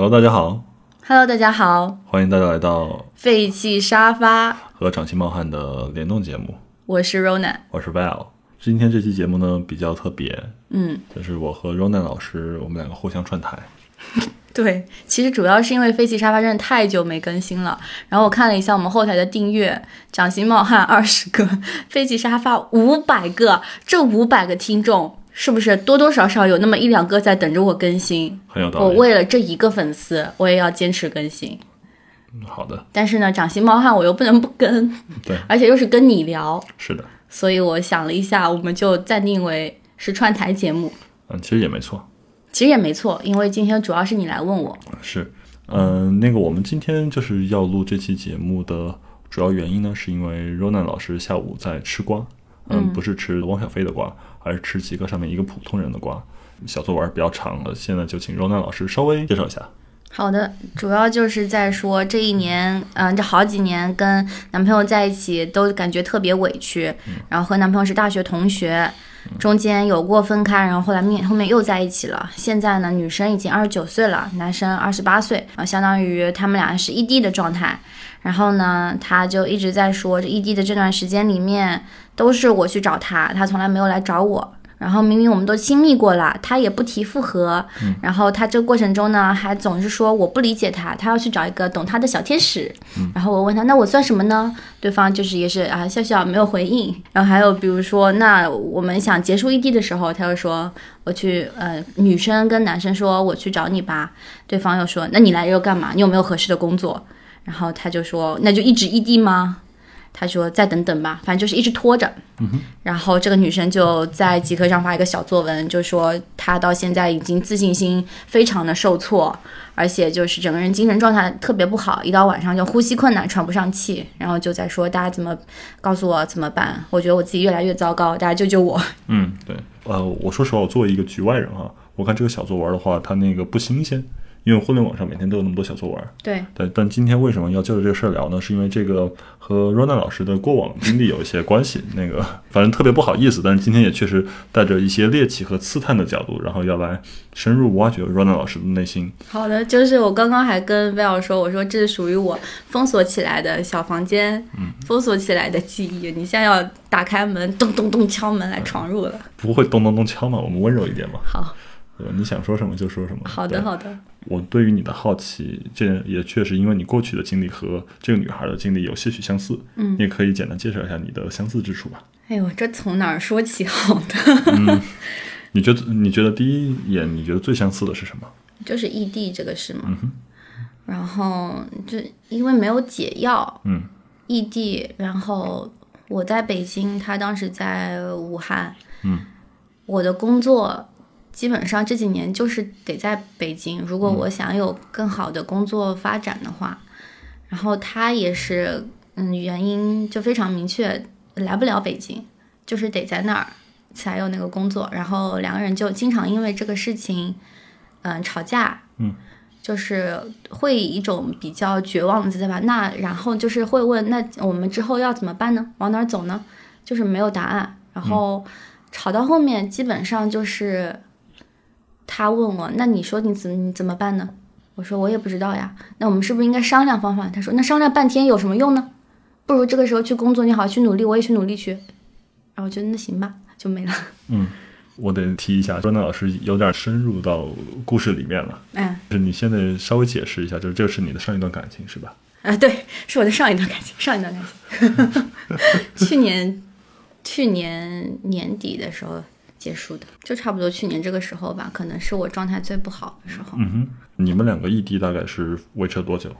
Hello，大家好，Hello，大家好，欢迎大家来到废弃沙发，和掌心冒汗的联动节目，我是 Rona。我是 Val。今天这期节目呢比较特别，嗯，就是我和 Ronan 老师，我们两个互相串台。对，其实主要是因为废弃沙发真的太久没更新了，然后我看了一下我们后台的订阅，掌心冒汗二十个，废弃沙发五百个，这五百个听众是不是多多少少有那么一两个在等着我更新？我很有道理。为了这一个粉丝，我也要坚持更新。嗯好的，但是呢，掌心冒汗我又不能不更，对，而且又是跟你聊，是的，所以我想了一下，我们就暂定为是串台节目。嗯，其实也没错，其实也没错，因为今天主要是你来问我。是，嗯、那个我们今天就是要录这期节目的主要原因呢，是因为 Ronan 老师下午在吃瓜，嗯，不是吃汪小菲的瓜，而是吃极客上面一个普通人的瓜。小作文比较长了，现在就请 Ronan 老师稍微介绍一下。好的，主要就是在说这一年，嗯、这好几年跟男朋友在一起都感觉特别委屈，然后和男朋友是大学同学，中间有过分开，然后后来面后面又在一起了。现在呢，女生已经二十九岁了，男生二十八岁，啊，相当于他们俩是异地的状态。然后呢，他就一直在说，这异地的这段时间里面，都是我去找他，他从来没有来找我。然后明明我们都亲密过了，他也不提复合。然后他这个过程中呢，还总是说我不理解他，他要去找一个懂他的小天使。然后我问他，那我算什么呢？对方就是也是啊笑笑没有回应。然后还有比如说，那我们想结束异地的时候，他又说我去呃女生跟男生说我去找你吧，对方又说那你来又干嘛？你有没有合适的工作？然后他就说那就一直异地吗？他说再等等吧，反正就是一直拖着。嗯然后这个女生就在极客上发一个小作文，就说她到现在已经自信心非常的受挫，而且就是整个人精神状态特别不好，一到晚上就呼吸困难、喘不上气，然后就在说大家怎么告诉我怎么办？我觉得我自己越来越糟糕，大家救救我！嗯，对，呃，我说实话，我作为一个局外人啊，我看这个小作文的话，它那个不新鲜，因为互联网上每天都有那么多小作文。对，对但今天为什么要就着这个事儿聊呢？是因为这个和 Rona 老师的过往经历有一些关系。那个反正特别不好意思，但是今天也确实带着一些猎奇和刺探的角度，然后要来深入挖掘 Rona 老师的内心。好的，就是我刚刚还跟威尔说，我说这是属于我封锁起来的小房间，嗯封锁起来的记忆，你现在要打开门，咚咚咚敲门来闯入了。不会咚咚咚敲嘛？我们温柔一点嘛，好，对吧？你想说什么就说什么。好的，好的。我对于你的好奇，这也确实因为你过去的经历和这个女孩的经历有些许相似。嗯你也可以简单介绍一下你的相似之处吧。哎呦，这从哪儿说起好的？你觉得你觉得第一眼你觉得最相似的是什么？就是异地这个事嘛。然后就因为没有解药，嗯，异地，然后我在北京，他当时在武汉，嗯，我的工作基本上这几年就是得在北京，如果我想有更好的工作发展的话，然后他也是，嗯，原因就非常明确，来不了北京，就是得在那儿才有那个工作，然后两个人就经常因为这个事情，嗯，吵架，嗯，就是会以一种比较绝望的姿态吧。那然后就是会问，那我们之后要怎么办呢？往哪儿走呢？就是没有答案。然后吵到后面，基本上就是他问我，那你说你怎你怎么办呢？我说我也不知道呀。那我们是不是应该商量方法？他说那商量半天有什么用呢？不如这个时候去工作，你好好去努力，我也去努力去。然后我觉得那行吧，就没了。嗯我得提一下，专导老师有点深入到故事里面了。嗯就是你现在稍微解释一下，就是这是你的上一段感情是吧？啊，对，是我的上一段感情，上一段感情，去年去年年底的时候结束的，就差不多去年这个时候吧，可能是我状态最不好的时候。嗯哼，你们两个异地大概是维持了多久？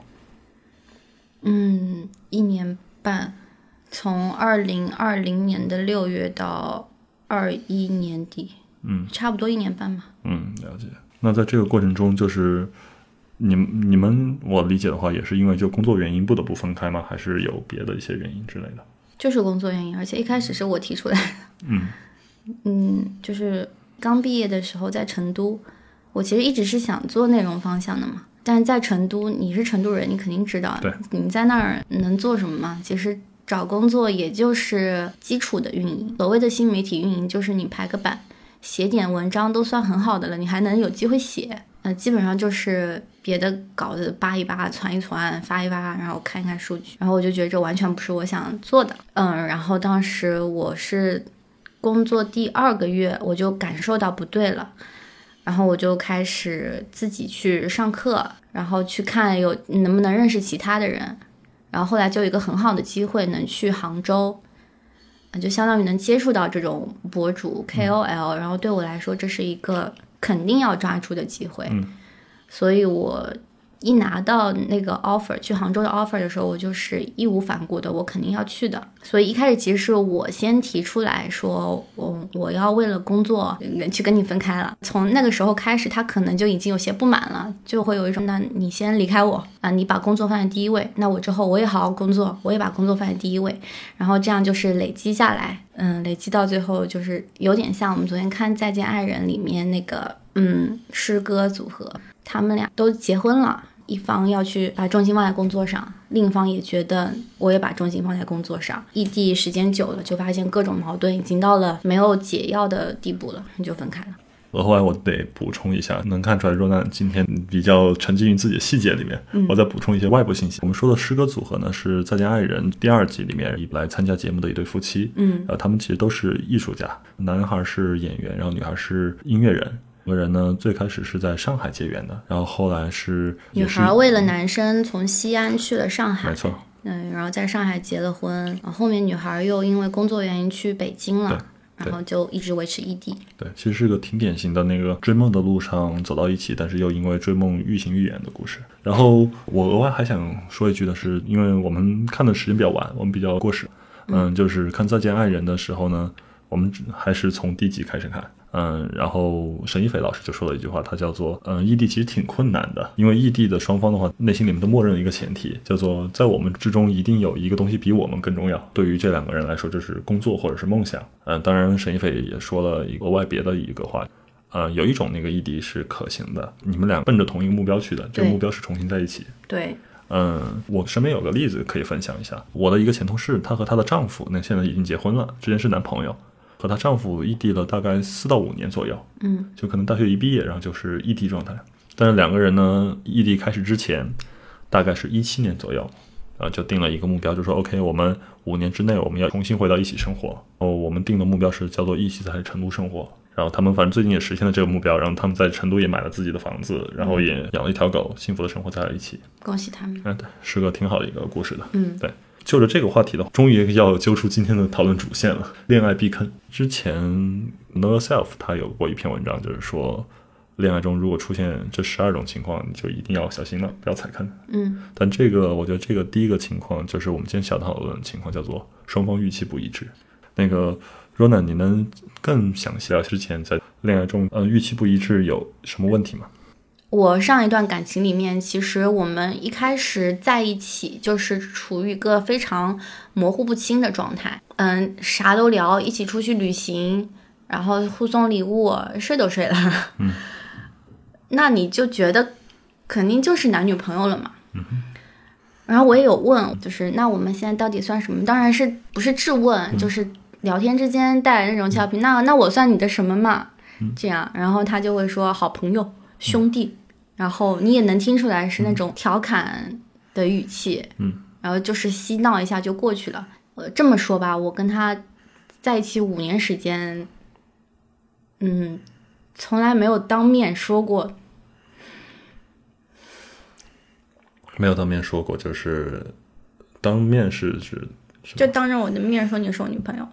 嗯，一年半，从二零二零年的六月到二一年底，嗯，差不多一年半吧。嗯，了解。那在这个过程中，就是你们你们，我理解的话，也是因为就工作原因不得不分开吗？还是有别的一些原因之类的？就是工作原因，而且一开始是我提出来的。嗯嗯，就是刚毕业的时候在成都，我其实一直是想做内容方向的嘛。但是在成都，你是成都人，你肯定知道对，你在那儿能做什么嘛？其实找工作也就是基础的运营，所谓的新媒体运营就是你排个版，写点文章都算很好的了，你还能有机会写。呃，基本上就是别的稿子扒一扒、传一传、发一发，然后看一看数据，然后我就觉得这完全不是我想做的。嗯，然后当时我是工作第二个月，我就感受到不对了，然后我就开始自己去上课，然后去看有能不能认识其他的人，然后后来就有一个很好的机会能去杭州。就相当于能接触到这种博主 KOL，然后对我来说这是一个肯定要抓住的机会，所以我。一拿到那个 offer 去杭州的 offer 的时候，我就是义无反顾的，我肯定要去的。所以一开始其实是我先提出来说，我我要为了工作去跟你分开了。从那个时候开始，他可能就已经有些不满了，就会有一种，那你先离开我啊，你把工作放在第一位，那我之后我也好好工作，我也把工作放在第一位，然后这样就是累积下来，嗯，累积到最后就是有点像我们昨天看《再见爱人》里面那个，嗯，诗歌组合，他们俩都结婚了。一方要去把重心放在工作上，另一方也觉得我也把重心放在工作上。异地时间久了，就发现各种矛盾已经到了没有解药的地步了，你就分开了。额外我得补充一下，能看出来若楠今天比较沉浸于自己的细节里面。我再补充一些外部信息。我们说的诗歌组合呢，是《再见爱人》第二季里面来参加节目的一对夫妻。嗯，呃，他们其实都是艺术家，男孩是演员，然后女孩是音乐人。两个人呢，最开始是在上海结缘的，然后后来是女孩为了男生从西安去了上海，没错，嗯，然后在上海结了婚，然后后面女孩又因为工作原因去北京了，然后就一直维持异地。对，其实是个挺典型的那个追梦的路上走到一起，但是又因为追梦愈行愈远的故事。然后我额外还想说一句的是，因为我们看的时间比较晚，我们比较过时，嗯，就是看《再见爱人》的时候呢，我们还是从第一集开始看。嗯，然后沈一斐老师就说了一句话，他叫做“嗯，异地其实挺困难的，因为异地的双方的话，内心里面都默认了一个前提，叫做在我们之中一定有一个东西比我们更重要。对于这两个人来说，这是工作或者是梦想。嗯，当然沈一斐也说了一个额外别的一个话，呃，有一种那个异地是可行的，你们俩奔着同一个目标去的，这个目标是重新在一起。对，嗯，我身边有个例子可以分享一下，我的一个前同事，她和她的丈夫，那现在已经结婚了，之前是男朋友。和她丈夫异地了大概四到五年左右，嗯，就可能大学一毕业，然后就是异地状态。但是两个人呢，异地开始之前，大概是一七年左右，呃，就定了一个目标，就说 OK，我们五年之内我们要重新回到一起生活。哦，我们定的目标是叫做一起在成都生活。然后他们反正最近也实现了这个目标，然后他们在成都也买了自己的房子，然后也养了一条狗，幸福的生活在了一起。恭喜他们！嗯，对，是个挺好的一个故事的。嗯，对。就着这个话题的话，终于要揪出今天的讨论主线了。恋爱避坑之前，Know Yourself 他有过一篇文章，就是说，恋爱中如果出现这十二种情况，你就一定要小心了，不要踩坑。嗯。但这个，我觉得这个第一个情况，就是我们今天想讨论的情况，叫做双方预期不一致。那个 Rona，你能更详细聊之前在恋爱中，呃，预期不一致有什么问题吗？我上一段感情里面，其实我们一开始在一起就是处于一个非常模糊不清的状态，嗯，啥都聊，一起出去旅行，然后互送礼物，睡都睡了，嗯，那你就觉得肯定就是男女朋友了嘛，嗯，然后我也有问，就是那我们现在到底算什么？当然是不是质问，就是聊天之间带来那种俏皮，那那我算你的什么嘛？这样，然后他就会说好朋友。兄弟，然后你也能听出来是那种调侃的语气，嗯，然后就是嬉闹一下就过去了。呃，这么说吧，我跟他在一起五年时间，嗯，从来没有当面说过，没有当面说过，就是当面是指，就当着我的面说你是我女朋友，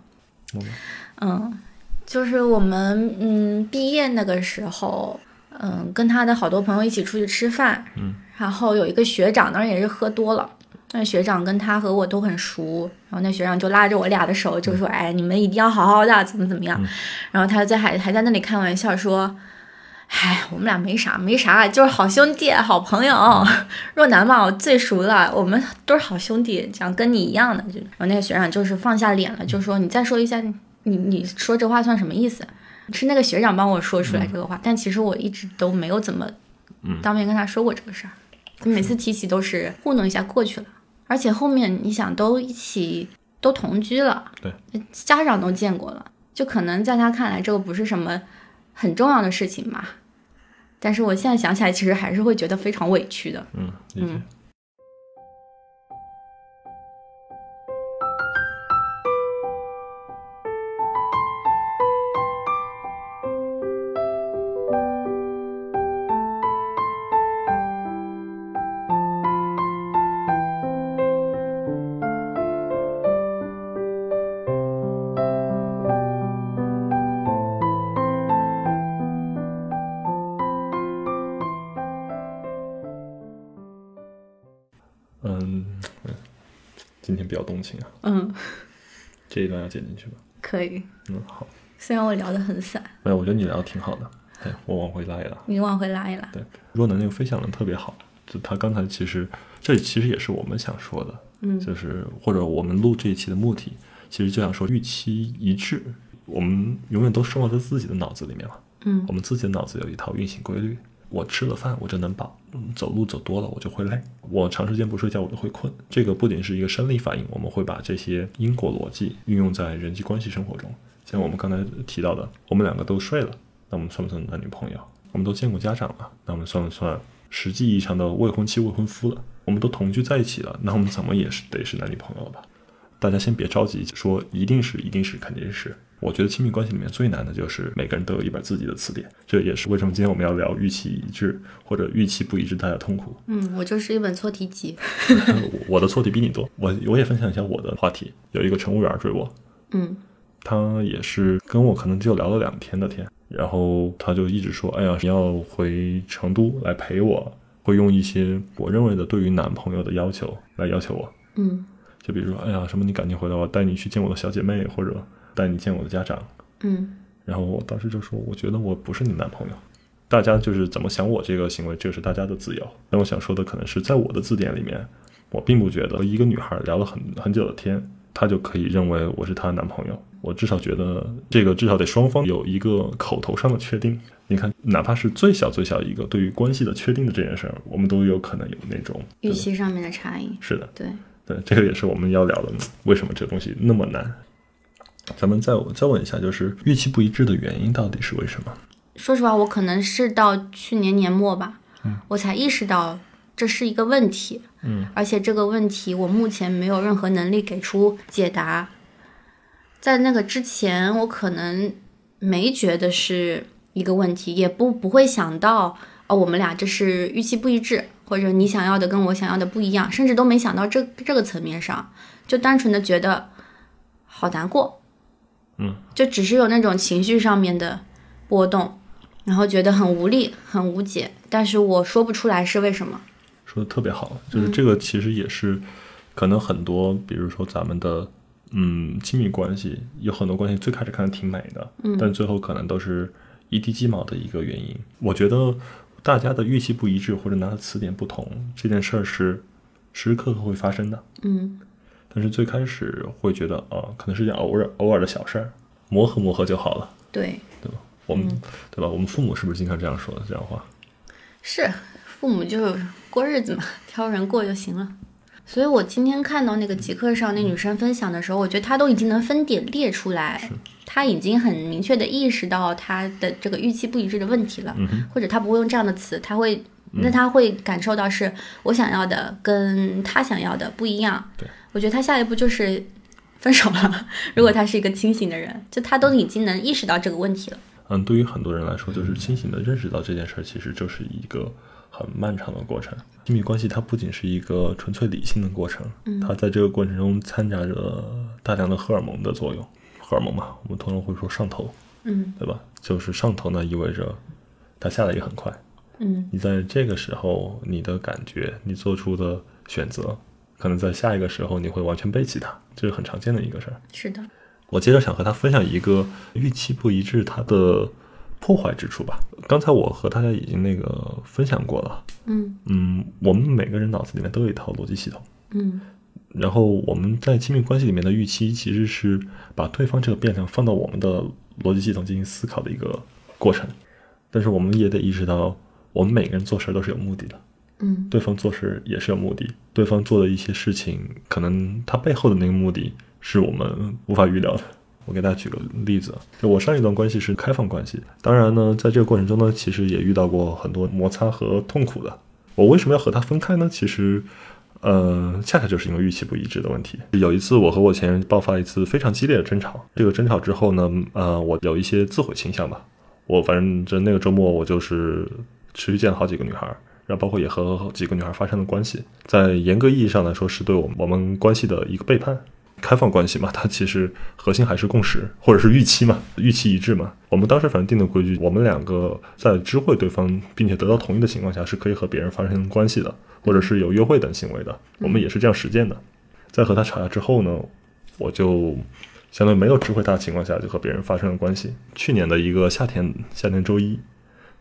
嗯，就是我们嗯毕业那个时候。嗯，跟他的好多朋友一起出去吃饭，嗯，然后有一个学长，当然也是喝多了。那学长跟他和我都很熟，然后那学长就拉着我俩的手，就说：“哎，你们一定要好好的，怎么怎么样。”然后他在还还在那里开玩笑说：“哎，我们俩没啥没啥，就是好兄弟、好朋友。若男嘛，我最熟了，我们都是好兄弟，讲跟你一样的。”就然后那个学长就是放下脸了，就说：“你再说一下，你你说这话算什么意思？”是那个学长帮我说出来这个话，但其实我一直都没有怎么当面跟他说过这个事儿。每次提起都是糊弄一下过去了，而且后面你想都一起都同居了，对，家长都见过了，就可能在他看来这个不是什么很重要的事情吧。但是我现在想起来，其实还是会觉得非常委屈的。嗯。嗯，动情啊。嗯，这一段要剪进去吗？可以。嗯，好。虽然我聊得很散，没有，我觉得你聊的挺好的。对，我往回拉一拉。你往回拉一拉。对，若能那个分享的特别好。就他刚才其实，这其实也是我们想说的。嗯，就是或者我们录这一期的目的，其实就想说预期一致。我们永远都生活在自己的脑子里面嘛。嗯，我们自己的脑子有一套运行规律。我吃了饭我就能饱，走路走多了我就会累，我长时间不睡觉我就会困。这个不仅是一个生理反应，我们会把这些因果逻辑运用在人际关系生活中。像我们刚才提到的，我们两个都睡了，那我们算不算男女朋友？我们都见过家长了，那我们算不算实际意义上的未婚妻、未婚夫了？我们都同居在一起了，那我们怎么也是得是男女朋友了吧？大家先别着急说一定是，一定是，肯定是。我觉得亲密关系里面最难的就是每个人都有一本自己的词典，这也是为什么今天我们要聊预期一致或者预期不一致大家痛苦。嗯，我就是一本错题集。我的错题比你多，我我也分享一下我的话题。有一个乘务员追我，嗯，他也是跟我可能就聊了两天的天，然后他就一直说，哎呀，你要回成都来陪我，会用一些我认为的对于男朋友的要求来要求我。嗯，就比如说，哎呀，什么你赶紧回来，我带你去见我的小姐妹，或者。带你见我的家长，嗯，然后我当时就说，我觉得我不是你男朋友。大家就是怎么想我这个行为，这是大家的自由。但我想说的可能是在我的字典里面，我并不觉得一个女孩聊了很很久的天，她就可以认为我是她的男朋友。我至少觉得这个至少得双方有一个口头上的确定。你看，哪怕是最小最小一个对于关系的确定的这件事儿，我们都有可能有那种预期上面的差异。是的，对对，这个也是我们要聊的，为什么这个东西那么难。咱们再再问一下，就是预期不一致的原因到底是为什么？说实话，我可能是到去年年末吧，嗯，我才意识到这是一个问题，嗯，而且这个问题我目前没有任何能力给出解答。在那个之前，我可能没觉得是一个问题，也不不会想到哦，我们俩这是预期不一致，或者你想要的跟我想要的不一样，甚至都没想到这这个层面上，就单纯的觉得好难过。嗯，就只是有那种情绪上面的波动，然后觉得很无力、很无解，但是我说不出来是为什么。说的特别好，就是这个其实也是可能很多，比如说咱们的嗯亲密关系，有很多关系最开始看的挺美的，嗯，但最后可能都是一地鸡毛的一个原因。我觉得大家的预期不一致或者拿的词典不同，这件事儿是时时刻刻会发生的，嗯。但是最开始会觉得啊，可能是件偶尔偶尔的小事儿，磨合磨合就好了。对，对吧？我们对吧？我们父母是不是经常这样说的这样话？是，父母就过日子嘛，挑人过就行了。所以我今天看到那个极客上那女生分享的时候，我觉得她都已经能分点列出来，她已经很明确的意识到她的这个预期不一致的问题了，或者她不会用这样的词，她会。那他会感受到是我想要的跟他想要的不一样。对，我觉得他下一步就是分手了。如果他是一个清醒的人，就他都已经能意识到这个问题了。嗯，对于很多人来说，就是清醒的认识到这件事儿，其实就是一个很漫长的过程。亲密关系它不仅是一个纯粹理性的过程，它在这个过程中掺杂着大量的荷尔蒙的作用。荷尔蒙嘛，我们通常会说上头，嗯，对吧？就是上头呢，意味着它下来也很快。嗯，你在这个时候，你的感觉，你做出的选择，可能在下一个时候你会完全背弃它，这是很常见的一个事儿。是的，我接着想和他分享一个预期不一致它的破坏之处吧。刚才我和大家已经那个分享过了。嗯嗯，我们每个人脑子里面都有一套逻辑系统。嗯，然后我们在亲密关系里面的预期，其实是把对方这个变量放到我们的逻辑系统进行思考的一个过程。但是我们也得意识到。我们每个人做事都是有目的的，嗯，对方做事也是有目的，对方做的一些事情，可能他背后的那个目的是我们无法预料的。我给大家举个例子，就我上一段关系是开放关系，当然呢，在这个过程中呢，其实也遇到过很多摩擦和痛苦的。我为什么要和他分开呢？其实，呃，恰恰就是因为预期不一致的问题。有一次，我和我前任爆发一次非常激烈的争吵，这个争吵之后呢，呃，我有一些自毁倾向吧。我反正就那个周末，我就是持续见了好几个女孩，然后包括也和几个女孩发生了关系，在严格意义上来说，是对我们我们关系的一个背叛。开放关系嘛，它其实核心还是共识或者是预期嘛，预期一致嘛。我们当时反正定的规矩，我们两个在知会对方并且得到同意的情况下，是可以和别人发生关系的，或者是有约会等行为的。我们也是这样实践的。在和他吵架之后呢，我就相当于没有知会他的情况下，就和别人发生了关系。去年的一个夏天，夏天周一，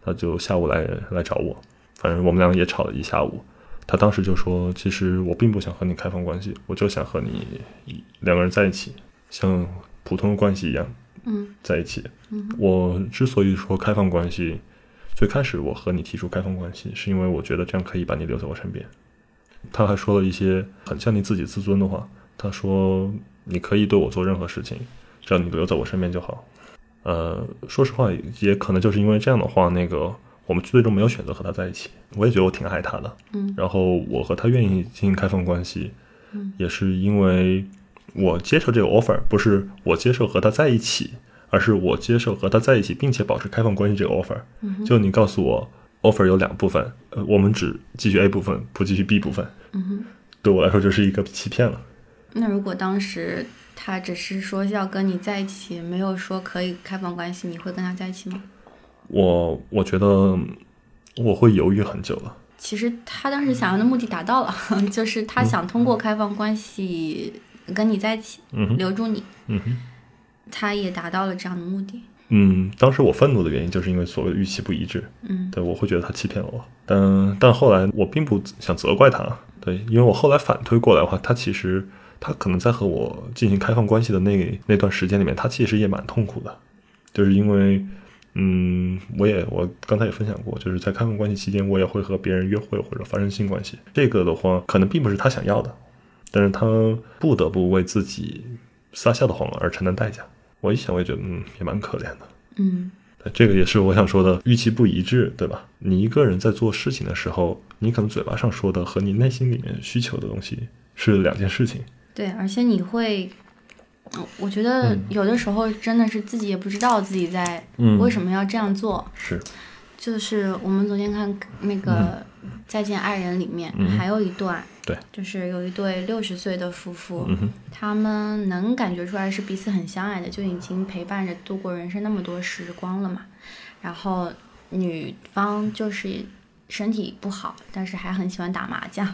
他就下午来来找我，反正我们两个也吵了一下午。他当时就说：“其实我并不想和你开放关系，我就想和你两个人在一起，像普通的关系一样，嗯，在一起。嗯，我之所以说开放关系，最开始我和你提出开放关系，是因为我觉得这样可以把你留在我身边。他还说了一些很像你自己自尊的话，他说你可以对我做任何事情，只要你留在我身边就好。呃，说实话，也可能就是因为这样的话，那个。”我们最终没有选择和他在一起，我也觉得我挺爱他的，嗯，然后我和他愿意进行开放关系，嗯，也是因为我接受这个 offer，不是我接受和他在一起，而是我接受和他在一起，并且保持开放关系这个 offer。嗯，就你告诉我 offer 有两部分，呃，我们只继续 A 部分，不继续 B 部分，嗯哼，对我来说就是一个欺骗了。那如果当时他只是说要跟你在一起，没有说可以开放关系，你会跟他在一起吗？我我觉得我会犹豫很久了。其实他当时想要的目的达到了，就是他想通过开放关系跟你在一起，留住你。嗯哼，他也达到了这样的目的。嗯，当时我愤怒的原因就是因为所谓的预期不一致。嗯，对，我会觉得他欺骗了我。但但后来我并不想责怪他。对，因为我后来反推过来的话，他其实他可能在和我进行开放关系的那那段时间里面，他其实也蛮痛苦的，就是因为。嗯，我也我刚才也分享过，就是在开放关系期间，我也会和别人约会或者发生性关系。这个的话，可能并不是他想要的，但是他不得不为自己撒下的谎而承担代价。我一想，我也觉得，嗯，也蛮可怜的。嗯，这个也是我想说的，预期不一致，对吧？你一个人在做事情的时候，你可能嘴巴上说的和你内心里面需求的东西是两件事情。对，而且你会。我觉得有的时候真的是自己也不知道自己在为什么要这样做。是，就是我们昨天看那个《再见爱人》里面还有一段，对，就是有一对六十岁的夫妇，他们能感觉出来是彼此很相爱的，就已经陪伴着度过人生那么多时光了嘛。然后女方就是身体不好，但是还很喜欢打麻将，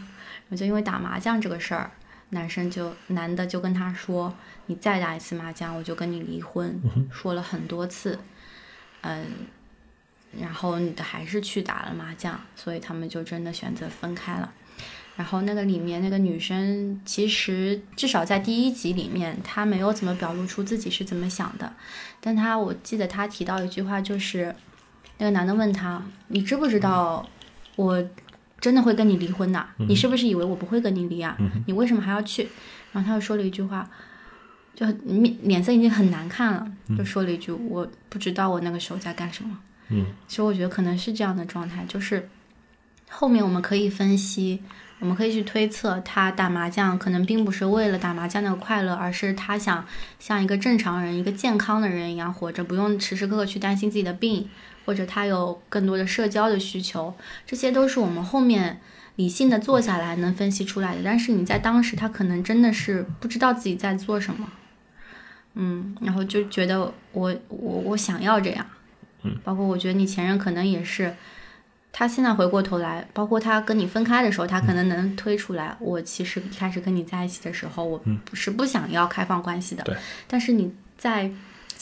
就因为打麻将这个事儿。男生就男的就跟他说：“你再打一次麻将，我就跟你离婚。”说了很多次，嗯，然后女的还是去打了麻将，所以他们就真的选择分开了。然后那个里面那个女生，其实至少在第一集里面，她没有怎么表露出自己是怎么想的。但她我记得她提到一句话，就是那个男的问她：“你知不知道我？”真的会跟你离婚的？你是不是以为我不会跟你离啊？你为什么还要去？然后他又说了一句话，就面脸色已经很难看了，就说了一句：“我不知道我那个时候在干什么。”嗯，其实我觉得可能是这样的状态，就是后面我们可以分析，我们可以去推测，他打麻将可能并不是为了打麻将那个快乐，而是他想像一个正常人、一个健康的人一样活着，不用时时刻刻去担心自己的病。或者他有更多的社交的需求，这些都是我们后面理性的坐下来能分析出来的。但是你在当时，他可能真的是不知道自己在做什么，嗯，然后就觉得我我我想要这样，嗯，包括我觉得你前任可能也是，他现在回过头来，包括他跟你分开的时候，他可能能推出来，我其实一开始跟你在一起的时候，我不是不想要开放关系的，对，但是你在。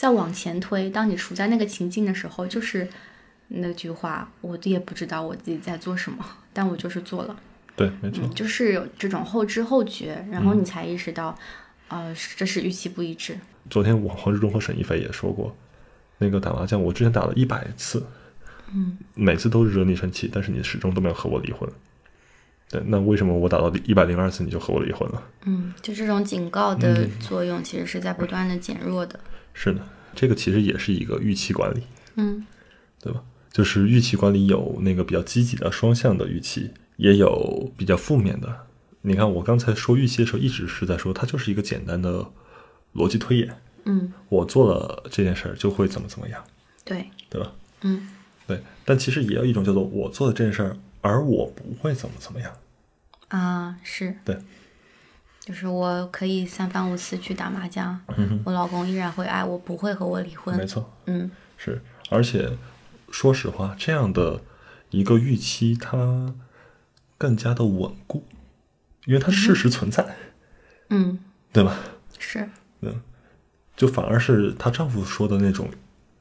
再往前推，当你处在那个情境的时候，就是那句话，我也不知道我自己在做什么，但我就是做了。对，没错，就是有这种后知后觉，然后你才意识到，呃，这是预期不一致。昨天王黄志忠和沈一菲也说过，那个打麻将，我之前打了一百次，嗯，每次都是惹你生气，但是你始终都没有和我离婚。对，那为什么我打到一百零二次你就和我离婚了？嗯，就这种警告的作用，其实是在不断的减弱的。是的，这个其实也是一个预期管理，嗯对吧？就是预期管理有那个比较积极的双向的预期，也有比较负面的。你看，我刚才说预期的时候，一直是在说它就是一个简单的逻辑推演。嗯，我做了这件事儿就会怎么怎么样，对，对吧？嗯对，但其实也有一种叫做我做的这件事儿，而我不会怎么怎么样。啊，是，对，就是我可以三番五次去打麻将，嗯我老公依然会爱我，不会和我离婚。没错，嗯是，而且说实话，这样的一个预期，它更加的稳固，因为它事实存在，嗯，对吧？是，嗯，就反而是她丈夫说的那种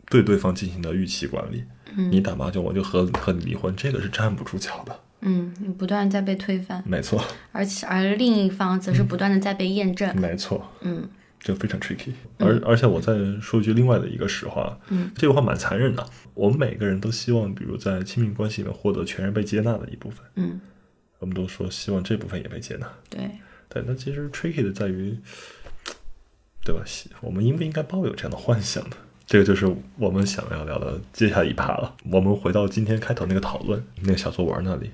对对方进行的预期管理。嗯你打麻将，我就和和你离婚，这个是站不住脚的。嗯，你不断在被推翻，没错，而且而另一方则是不断的在被验证。没错，嗯这非常 tricky。而而且我再说一句另外的一个实话，嗯，这个话蛮残忍的。我们每个人都希望，比如在亲密关系里面获得全然被接纳的一部分，嗯，我们都说希望这部分也被接纳。对，对，那其实 tricky 的在于，对吧？我们应不应该抱有这样的幻想呢？这个就是我们想要聊的接下来一趴了。我们回到今天开头那个讨论，那个小作文那里。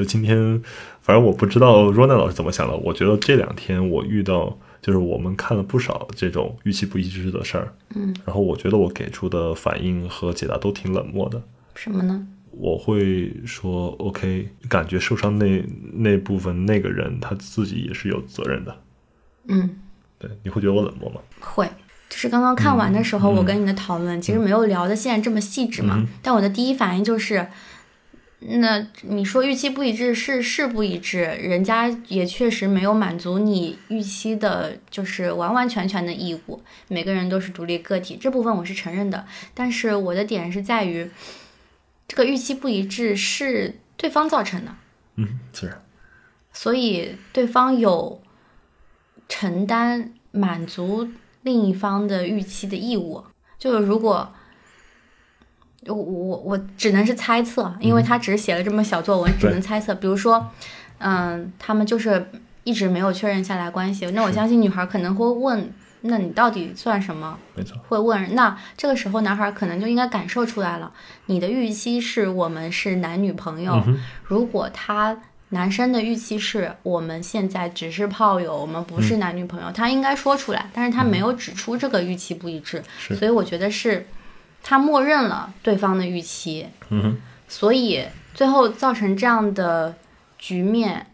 就今天，反正我不知道 Rona 老师怎么想的。我觉得这两天我遇到，就是我们看了不少这种预期不一致的事儿，嗯，然后我觉得我给出的反应和解答都挺冷漠的。什么呢？我会说 OK，感觉受伤那那部分那个人他自己也是有责任的。嗯，对，你会觉得我冷漠吗？会。就是刚刚看完的时候，嗯我跟你的讨论其实没有聊的现在这么细致嘛。嗯但我的第一反应就是，那你说预期不一致是是不一致，人家也确实没有满足你预期的，就是完完全全的义务。每个人都是独立个体，这部分我是承认的。但是我的点是在于，这个预期不一致是对方造成的。嗯，自然。所以对方有承担满足另一方的预期的义务。就是如果我我我只能是猜测，因为他只是写了这么小作文，只能猜测。比如说，嗯，他们就是一直没有确认下来关系，那我相信女孩可能会问：那你到底算什么？没错，会问，那这个时候男孩可能就应该感受出来了，你的预期是我们是男女朋友。嗯如果他男生的预期是我们现在只是炮友，我们不是男女朋友，他应该说出来，但是他没有指出这个预期不一致，是。所以我觉得是他默认了对方的预期，嗯哼，所以最后造成这样的局面，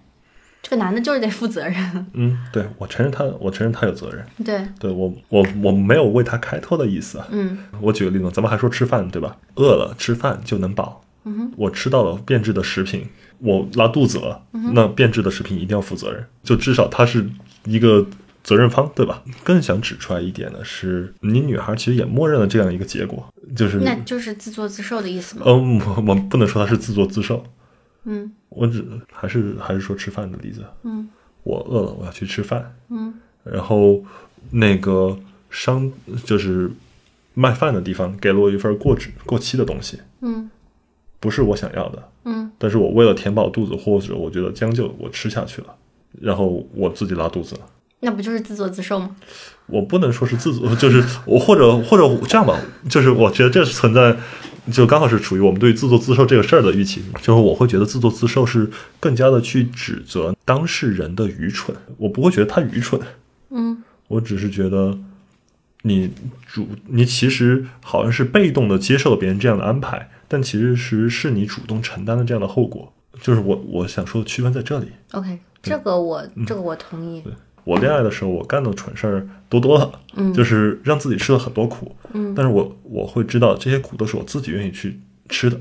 这个男的就是得负责任。嗯，对我承认他，我承认他有责任。对，对我，我我没有为他开脱的意思啊。嗯我举个例子，咱们还说吃饭，对吧？饿了吃饭就能饱。嗯哼，我吃到了变质的食品，我拉肚子了，那变质的食品一定要负责任，就至少他是一个责任方，对吧？更想指出来一点的是，你女孩其实也默认了这样一个结果，就是那就是自作自受的意思吗？嗯，我我不能说她是自作自受，嗯。我只还是还是说吃饭的例子。嗯。我饿了，我要去吃饭，嗯。然后那个商就是卖饭的地方给了我一份过纸过期的东西，嗯。不是我想要的，嗯。但是我为了填饱肚子，或者我觉得将就，我吃下去了，然后我自己拉肚子了。那不就是自作自受吗？我不能说是自作，就是我或者或者这样吧，就是我觉得这是存在，就刚好是处于我们对自作自受这个事儿的预期，就是我会觉得自作自受是更加的去指责当事人的愚蠢，我不会觉得他愚蠢，嗯 我只是觉得你主你其实好像是被动的接受了别人这样的安排，但其实是是你主动承担了这样的后果，就是我我想说的区分在这里。，OK，这个我这个我同意。我恋爱的时候，我干的蠢事儿多多了，嗯。就是让自己吃了很多苦，嗯。但是我我会知道这些苦都是我自己愿意去吃的，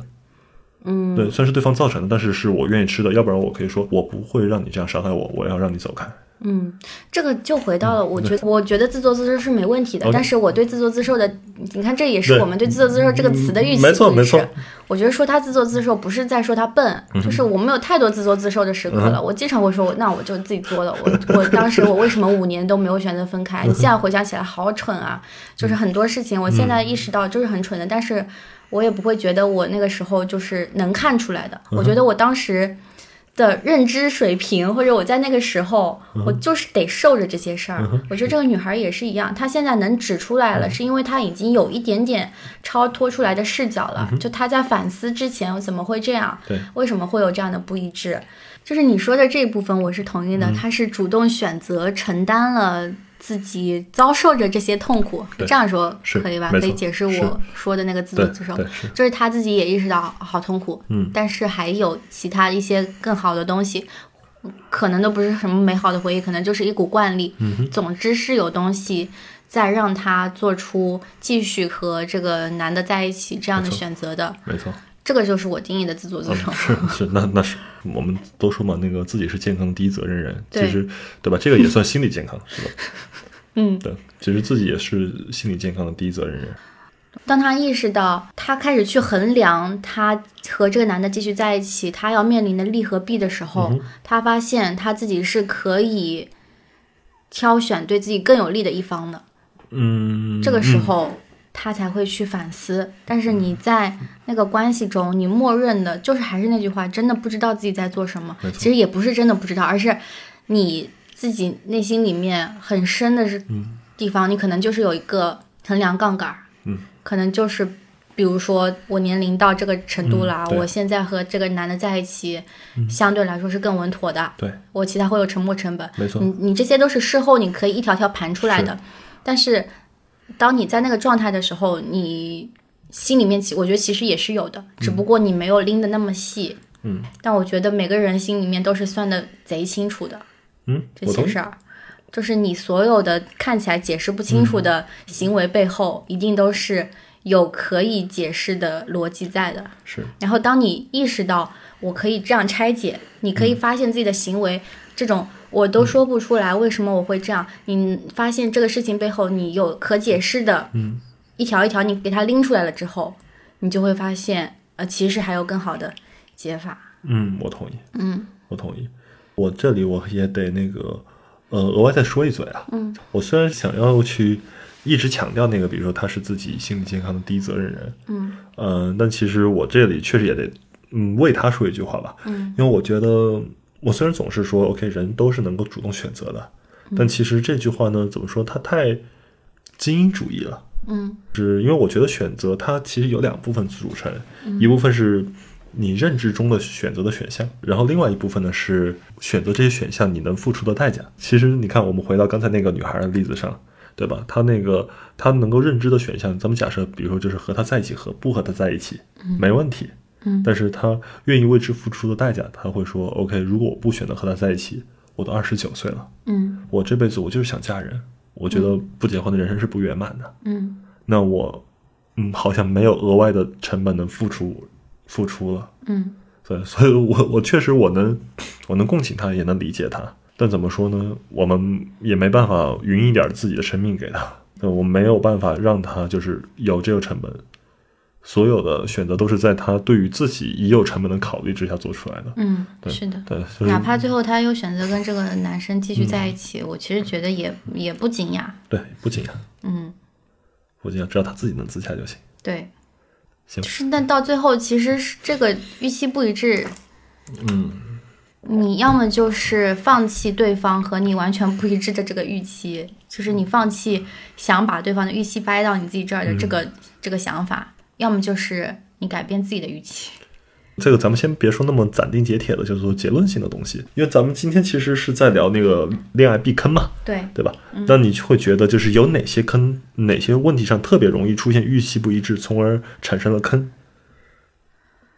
嗯。对，虽然是对方造成的，但是是我愿意吃的，要不然我可以说我不会让你这样伤害我，我要让你走开。嗯，这个就回到了，我觉得我觉得自作自受是没问题的，但是我对自作自受的，你看这也是我们对自作自受这个词的预期没错没错我觉得说他自作自受不是在说他笨，就是我们有太多自作自受的时刻了。我经常会说，那我就自己作了。我我当时 我为什么五年都没有选择分开？你现在回想起来好蠢啊！就是很多事情，我现在意识到就是很蠢的，但是我也不会觉得我那个时候就是能看出来的。我觉得我当时的认知水平，或者我在那个时候，我就是得受着这些事儿。我觉得这个女孩也是一样，她现在能指出来了，是因为她已经有一点点超脱出来的视角了。就她在反思之前怎么会这样，对，为什么会有这样的不一致？就是你说的这一部分，我是同意的。她是主动选择承担了。自己遭受着这些痛苦，这样说可以吧？可以解释我说的那个自作自受，就是他自己也意识到好痛苦，嗯，但是还有其他一些更好的东西，可能都不是什么美好的回忆，可能就是一股惯例。嗯，总之是有东西在让他做出继续和这个男的在一起这样的选择的，没错。这个就是我定义的自作自受。是是，那那是我们都说嘛，那个自己是健康的第一责任人，其实对吧？这个也算心理健康，是吧？嗯，对，其实自己也是心理健康的第一责任人。当他意识到他开始去衡量他和这个男的继续在一起，他要面临的利和弊的时候，他发现他自己是可以挑选对自己更有利的一方的。嗯，这个时候。他才会去反思，但是你在那个关系中，你默认的就是还是那句话，真的不知道自己在做什么。其实也不是真的不知道，而是你自己内心里面很深的是地方，你可能就是有一个衡量杠杆，嗯，可能就是比如说我年龄到这个程度了，我现在和这个男的在一起，相对来说是更稳妥的。对，我其他会有沉没成本，没错，你你这些都是事后你可以一条条盘出来的，但是。当你在那个状态的时候，你心里面其我觉得其实也是有的，只不过你没有拎的那么细。嗯。但我觉得每个人心里面都是算的贼清楚的。嗯。这些事儿，就是你所有的看起来解释不清楚的行为背后，一定都是有可以解释的逻辑在的。是。然后当你意识到我可以这样拆解，你可以发现自己的行为这种。我都说不出来为什么我会这样。你发现这个事情背后你有可解释的，嗯，一条一条你给它拎出来了之后，你就会发现，呃，其实还有更好的解法。嗯，我同意。嗯，我同意。我这里我也得那个，呃，额外再说一嘴啊。嗯，我虽然想要去一直强调那个，比如说他是自己心理健康的第一责任人，嗯，呃，但其实我这里确实也得，嗯，为他说一句话吧。嗯，因为我觉得。我虽然总是说 OK，人都是能够主动选择的，但其实这句话呢，怎么说？它太精英主义了。嗯，是因为我觉得选择它其实有两部分组成，一部分是你认知中的选择的选项，然后另外一部分呢是选择这些选项你能付出的代价。其实你看，我们回到刚才那个女孩的例子上，对吧？她那个她能够认知的选项，咱们假设，比如说就是和他在一起和不和他在一起，没问题。但是他愿意为之付出的代价，他会说：“OK，如果我不选择和他在一起，我都二十九岁了，嗯，我这辈子我就是想嫁人，我觉得不结婚的人生是不圆满的，嗯，那我，嗯，好像没有额外的成本能付出，付出了，嗯，对，所以我我确实我能，我能共情他，也能理解他，但怎么说呢？我们也没办法匀一点自己的生命给他，我没有办法让他就是有这个成本。”所有的选择都是在他对于自己已有成本的考虑之下做出来的。嗯，是的，对，哪怕最后他又选择跟这个男生继续在一起，我其实觉得也也不惊讶。对，不惊讶。嗯，不惊讶，只要他自己能自洽就行。对，行。就是，但到最后其实是这个预期不一致。嗯，你要么就是放弃对方和你完全不一致的这个预期，就是你放弃想把对方的预期掰到你自己这儿的这个这个想法。要么就是你改变自己的预期，这个咱们先别说那么斩钉截铁的，就是说结论性的东西，因为咱们今天其实是在聊那个恋爱避坑嘛，对对吧？那你会觉得就是有哪些坑，哪些问题上特别容易出现预期不一致，从而产生了坑？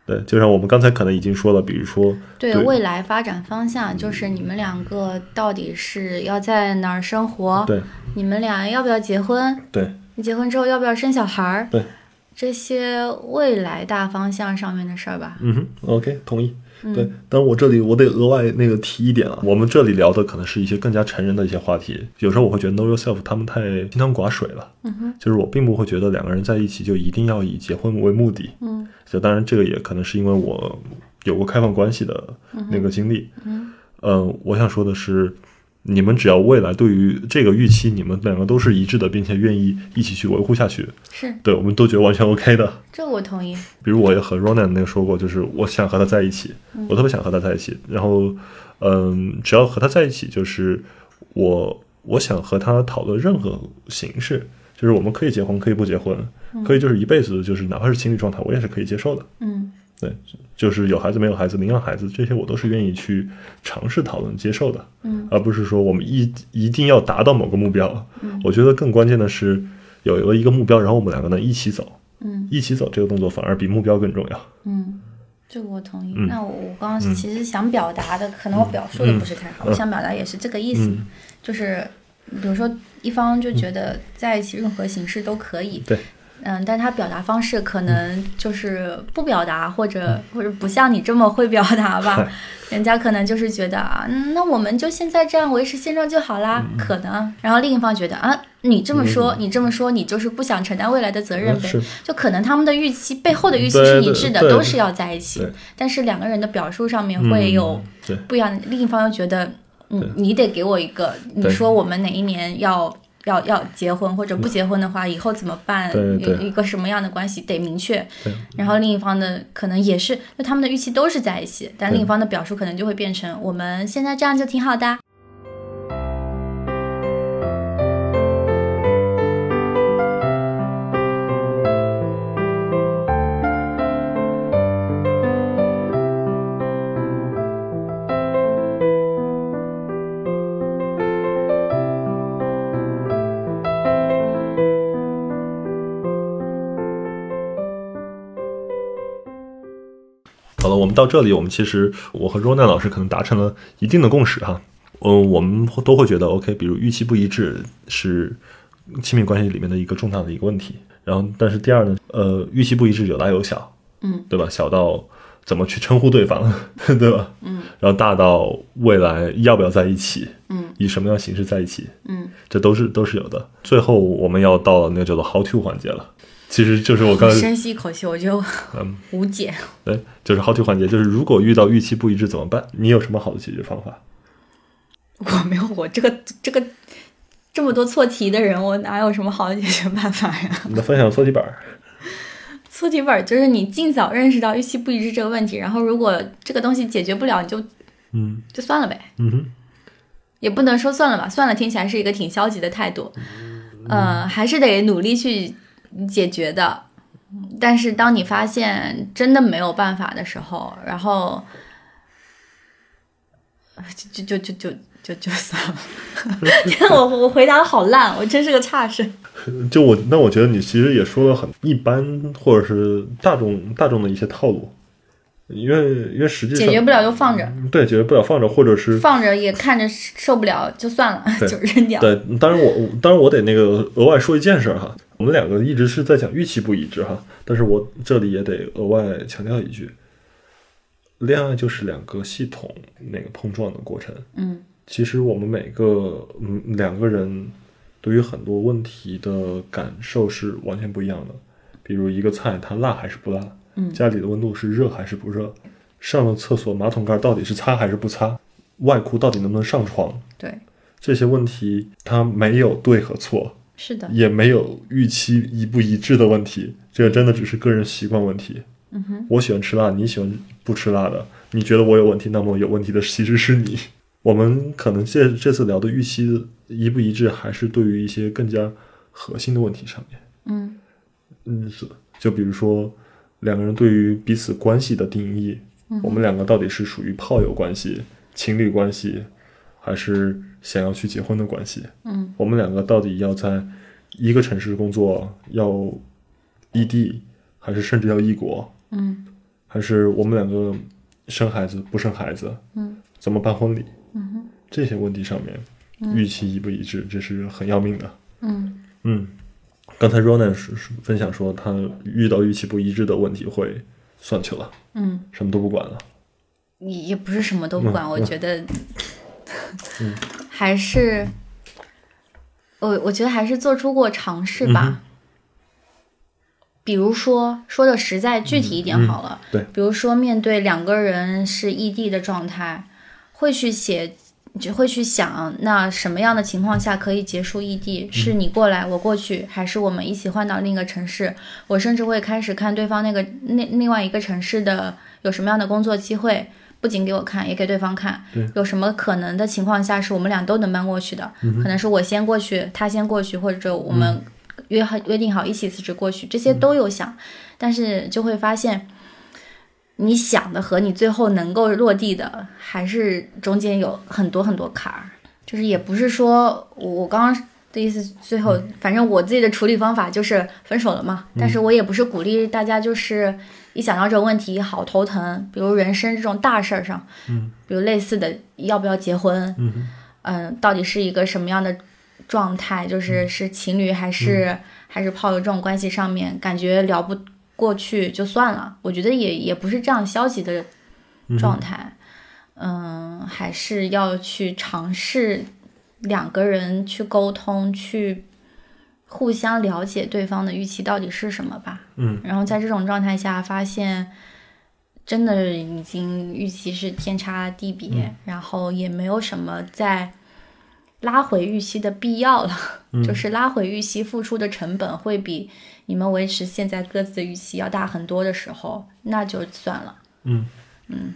对，就像我们刚才可能已经说了，比如说对未来发展方向，就是你们两个到底是要在哪儿生活？对，你们俩要不要结婚？对。你结婚之后要不要生小孩儿？对，这些未来大方向上面的事儿吧。嗯哼，OK，同意。对，但我这里我得额外那个提一点啊，我们这里聊的可能是一些更加成人的一些话题。有时候我会觉得 Know Yourself 他们太清汤寡水了。嗯哼，就是我并不会觉得两个人在一起就一定要以结婚为目的。嗯，就当然这个也可能是因为我有过开放关系的那个经历。嗯，呃，我想说的是。你们只要未来对于这个预期，你们两个都是一致的，并且愿意一起去维护下去，是对，我们都觉得完全 OK 的。这我同意。比如我也和 Ronan 那个说过，就是我想和他在一起，我特别想和他在一起。然后，嗯，只要和他在一起，就是我我想和他讨论任何形式，就是我们可以结婚，可以不结婚，可以就是一辈子，就是哪怕是情侣状态，我也是可以接受的。嗯对，就是有孩子没有孩子，领养孩子这些，我都是愿意去尝试讨论接受的，嗯而不是说我们一一定要达到某个目标。嗯我觉得更关键的是有了一个目标，然后我们两个能一起走，嗯一起走这个动作反而比目标更重要。嗯，这个我同意。嗯那我我刚刚其实想表达的，可能我表述的不是太好，我想表达也是这个意思，嗯就是比如说一方就觉得在一起任何形式都可以。对。嗯，但他表达方式可能就是不表达，或者或者不像你这么会表达吧。人家可能就是觉得啊，嗯那我们就现在这样维持现状就好啦，嗯可能。然后另一方觉得啊，你这么说，你这么说，你就是不想承担未来的责任呗。嗯就可能他们的预期背后的预期是一致的，都是要在一起，但是两个人的表述上面会有不一样的。另一方又觉得，嗯，你得给我一个，你说我们哪一年要。要要结婚或者不结婚的话，以后怎么办？一一个什么样的关系得明确。然后另一方的可能也是，就他们的预期都是在一起，但另一方的表述可能就会变成我们现在这样就挺好的。到这里，我们其实我和 Ronan 老师可能达成了一定的共识哈。嗯，我们都会觉得 OK，比如预期不一致是亲密关系里面的一个重大的一个问题。然后，但是第二呢，呃，预期不一致有大有小，嗯，对吧？小到怎么去称呼对方，对吧？嗯，然后大到未来要不要在一起，嗯，以什么样的形式在一起，嗯，这都是都是有的。最后我们要到那个叫做 How to 环节了，其实就是我刚才深吸一口气，我就嗯无解。对，就是 How to 环节，就是如果遇到预期不一致怎么办？你有什么好的解决方法？我没有我这个这个这么多错题的人，我哪有什么好的解决办法呀？你的分享错题本儿，错题本儿就是你尽早认识到预期不一致这个问题，然后如果这个东西解决不了，你就嗯就算了呗，嗯哼，也不能说算了吧，算了听起来是一个挺消极的态度，呃，还是得努力去解决的。但是当你发现真的没有办法的时候，然后呃就就就就就就就算了。我我回答的好烂，我真是个差生。就我那我觉得你其实也说了很一般或者是大众大众的一些套路，因为因为实际上解决不了就放着，对解决不了放着，或者是放着也看着受不了就算了，就扔掉。对，当然我我当然我得那个额外说一件事儿哈，我们两个一直是在讲预期不一致哈，但是我这里也得额外强调一句，恋爱就是两个系统那个碰撞的过程。嗯。其实我们每个嗯两个人对于很多问题的感受是完全不一样的，比如一个菜它辣还是不辣，嗯。家里的温度是热还是不热，上了厕所马桶盖到底是擦还是不擦，外裤到底能不能上床，对，这些问题它没有对和错，是的，也没有预期一不一致的问题，这个真的只是个人习惯问题。嗯哼，我喜欢吃辣，你喜欢不吃辣的，你觉得我有问题，那么有问题的其实是你。我们可能这这次聊的预期一不一致，还是对于一些更加核心的问题上面。嗯嗯，是的，就比如说两个人对于彼此关系的定义，我们两个到底是属于炮友关系、情侣关系，还是想要去结婚的关系？嗯我们两个到底要在一个城市工作，要异地，还是甚至要异国？嗯还是我们两个生孩子不生孩子？嗯怎么办婚礼？嗯哼这些问题上面，预期一不一致，这是很要命的。嗯嗯，刚才 Ronan 分享说，他遇到预期不一致的问题会算去了，嗯，什么都不管了。也也不是什么都不管，嗯我觉得，还是我我觉得还是做出过尝试吧。嗯比如说，说的实在具体一点好了，对比如说面对两个人是异地的状态，会去写就会去想，那什么样的情况下可以结束异地？是你过来，我过去，还是我们一起换到另一个城市？我甚至会开始看对方那个那另外一个城市的有什么样的工作机会，不仅给我看，也给对方看。有什么可能的情况下是我们俩都能搬过去的？可能是我先过去，他先过去，或者我们约好约定好一起辞职过去，这些都有想，但是就会发现。你想的和你最后能够落地的，还是中间有很多很多坎儿，就是也不是说我刚刚的意思，最后反正我自己的处理方法就是分手了嘛。但是我也不是鼓励大家，就是一想到这个问题好头疼，比如人生这种大事儿上，嗯，比如类似的要不要结婚，嗯嗯，到底是一个什么样的状态，就是是情侣还是还是炮友这种关系上面，感觉聊不。过去就算了，我觉得也也不是这样消极的状态，嗯，还是要去尝试两个人去沟通，去互相了解对方的预期到底是什么吧，嗯，然后在这种状态下发现，真的已经预期是天差地别，然后也没有什么再拉回预期的必要了，就是拉回预期付出的成本会比。你们维持现在各自的预期要大很多的时候，那就算了。嗯。嗯，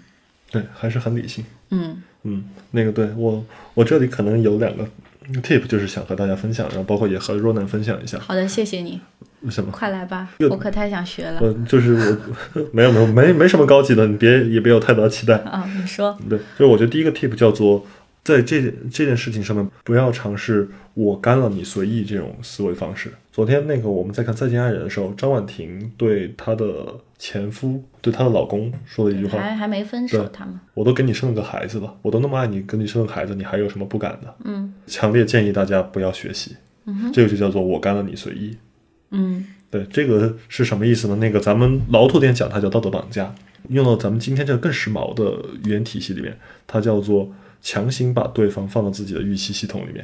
对，还是很理性。嗯。嗯，那个对我，我这里可能有两个 tip，就是想和大家分享，然后包括也和若楠分享一下。好的，谢谢你。什么？快来吧，我可太想学了。嗯，就是我 没有没有没没什么高级的，你别也别有太大期待啊。你说。对，就是我觉得第一个 tip 叫做。在这这件事情上面，不要尝试我干了你随意这种思维方式。昨天那个我们在看《再见爱人》的时候，张婉婷对她的前夫，对她的老公说了一句话：还还没分手，他们我都给你生了个孩子了，我都那么爱你，给你生个孩子，你还有什么不敢的？嗯，强烈建议大家不要学习。嗯这个就叫做我干了你随意。嗯，对，这个是什么意思呢？那个咱们老土点讲，它叫道德绑架；用到咱们今天这个更时髦的语言体系里面，它叫做。强行把对方放到自己的预期系统里面，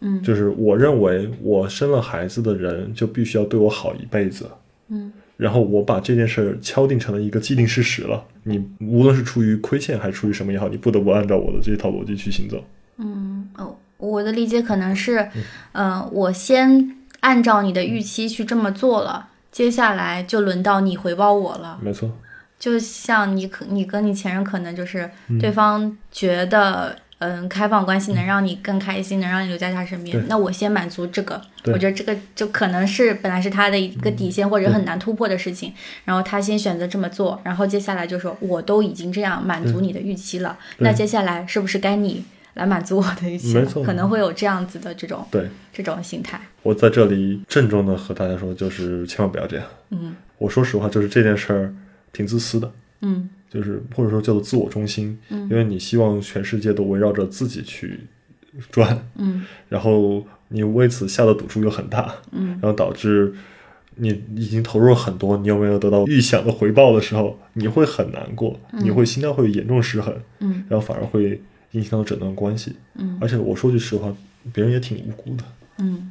嗯，就是我认为我生了孩子的人就必须要对我好一辈子，嗯，然后我把这件事儿敲定成了一个既定事实了。你无论是出于亏欠还是出于什么也好，你不得不按照我的这套逻辑去行走。嗯，哦，我的理解可能是，嗯，我先按照你的预期去这么做了，接下来就轮到你回报我了。没错。就像你可，你跟你前任可能就是对方觉得，嗯，开放关系能让你更开心，能让你留在他身边。那我先满足这个，我觉得这个就可能是本来是他的一个底线或者很难突破的事情，然后他先选择这么做，然后接下来就说我都已经这样满足你的预期了，那接下来是不是该你来满足我的预期？没错，可能会有这样子的这种对这种心态。我在这里郑重的和大家说，就是千万不要这样。嗯，我说实话，就是这件事儿。挺自私的，嗯，就是或者说叫做自我中心，嗯，因为你希望全世界都围绕着自己去转，嗯，然后你为此下的赌注又很大，嗯，然后导致你已经投入了很多，你又没有得到预想的回报的时候，你会很难过，你会心态会严重失衡，嗯，然后反而会影响到整段关系，嗯，而且我说句实话，别人也挺无辜的，嗯。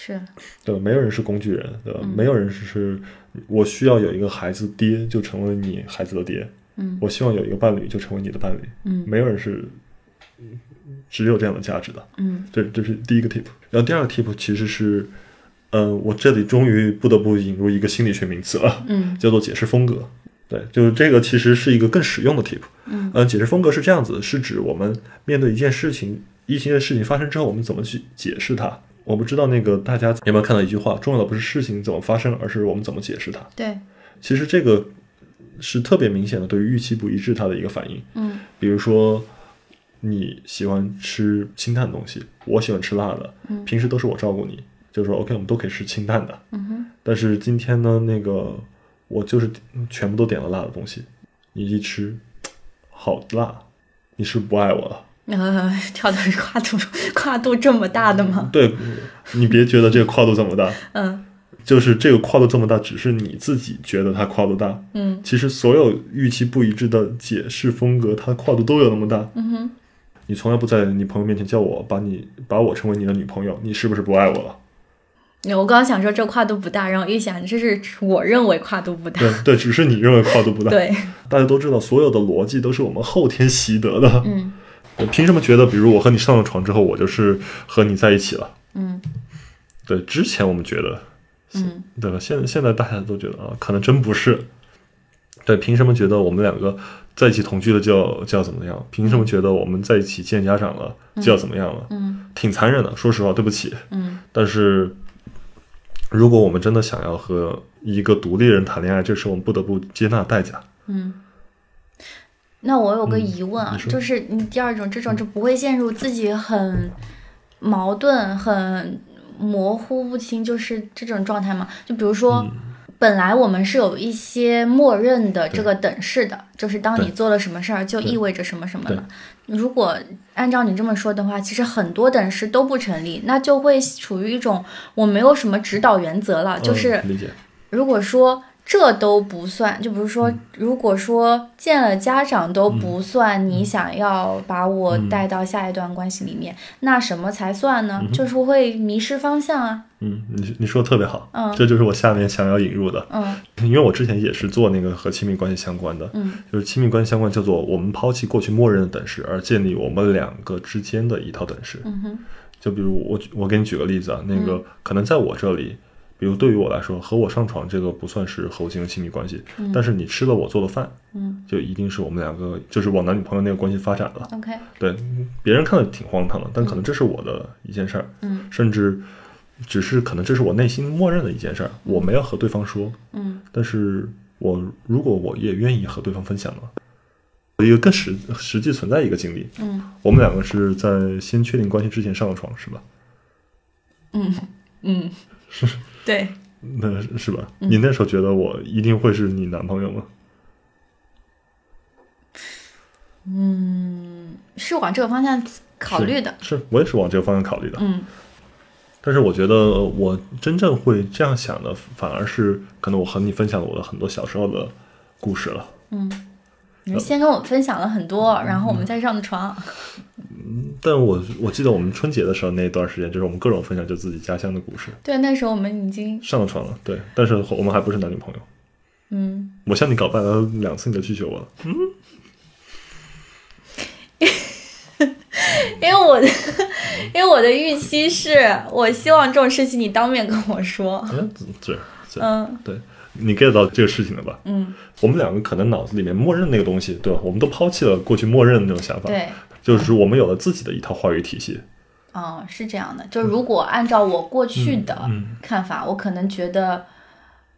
是，对吧？没有人是工具人，对吧？没有人是，我需要有一个孩子爹，就成为你孩子的爹。嗯，我希望有一个伴侣，就成为你的伴侣。嗯，没有人是只有这样的价值的。嗯，这这是第一个 tip。然后第二个 tip 其实是，呃，我这里终于不得不引入一个心理学名词了，嗯，叫做解释风格。对，就是这个其实是一个更实用的 tip。嗯，呃，解释风格是这样子，是指我们面对一件事情，一件事情发生之后，我们怎么去解释它。我不知道那个大家有没有看到一句话，重要的不是事情怎么发生，而是我们怎么解释它。对，其实这个是特别明显的对于预期不一致它的一个反应。嗯，比如说你喜欢吃清淡的东西，我喜欢吃辣的，嗯，平时都是我照顾你，就是说 OK，我们都可以吃清淡的。嗯哼，但是今天呢，那个我就是全部都点了辣的东西，你一吃好辣，你是不爱我了。呃，跳的是跨度，跨度这么大的吗？对，你别觉得这个跨度这么大，嗯，就是这个跨度这么大，只是你自己觉得它跨度大，嗯，其实所有预期不一致的解释风格，它跨度都有那么大，嗯哼，你从来不在你朋友面前叫我把你把我称为你的女朋友，你是不是不爱我了？我刚刚想说这跨度不大，然后一想这是我认为跨度不大，对对，只是你认为跨度不大，对，大家都知道，所有的逻辑都是我们后天习得的，嗯。凭什么觉得，比如我和你上了床之后，我就是和你在一起了？嗯对，之前我们觉得，嗯对吧？现现在大家都觉得啊，可能真不是。对，凭什么觉得我们两个在一起同居了就要就要怎么样？凭什么觉得我们在一起见家长了就要怎么样了？嗯挺残忍的，说实话，对不起。嗯但是，如果我们真的想要和一个独立人谈恋爱，这是我们不得不接纳的代价。嗯。那我有个嗯疑问啊，就是你第二种这种就不会陷入自己很矛盾、很模糊不清，就是这种状态吗？就比如说，嗯本来我们是有一些默认的这个等式的，就是当你做了什么事儿，就意味着什么什么对了。如果按照你这么说的话，其实很多等式都不成立，那就会处于一种我没有什么指导原则了，就是嗯、理解。如果说这都不算，就比如说，如果说见了家长都不算，你想要把我带到下一段关系里面，那什么才算呢？就是会迷失方向啊。嗯，你你说的特别好，嗯。这就是我下面想要引入的。嗯。因为我之前也是做那个和亲密关系相关的，嗯。就是亲密关系相关叫做我们抛弃过去默认的等式，而建立我们两个之间的一套等式。嗯哼。就比如我我给你举个例子啊，那个可能在我这里，比如对于我来说，和我上床这个不算是和我进入亲密关系，但是你吃了我做的饭，嗯就一定是我们两个就是往男女朋友那个关系发展了。，OK，对，别人看了挺荒唐的，但可能这是我的一件事儿，嗯甚至只是可能这是我内心默认的一件事儿，我没有和对方说，嗯但是我如果我也愿意和对方分享呢，一个更实实际存在一个经历，嗯我们两个是在先确定关系之前上了床，是吧？嗯嗯，对，那是吧？你那时候觉得我一定会是你男朋友吗？嗯，是往这个方向考虑的。是我也是往这个方向考虑的，嗯但是我觉得我真正会这样想的，反而是可能我和你分享了我的很多小时候的故事了。嗯，你先跟我分享了很多，然后我们再上的床。但我我记得我们春节的时候那段时间，就是我们各种分享就自己家乡的故事，对，那时候我们已经上了床了，对，但是我们还不是男女朋友。嗯。我向你告白了两次，你就拒绝我了。因为我的，因为我的预期是我希望这种事情你当面跟我说。嗯，这这，嗯对你 get 到这个事情了吧？嗯，我们两个可能脑子里面默认那个东西，对吧？我们都抛弃了过去默认的那种想法，对，就是我们有了自己的一套话语体系。哦，是这样的。就如果按照我过去的嗯看法，我可能觉得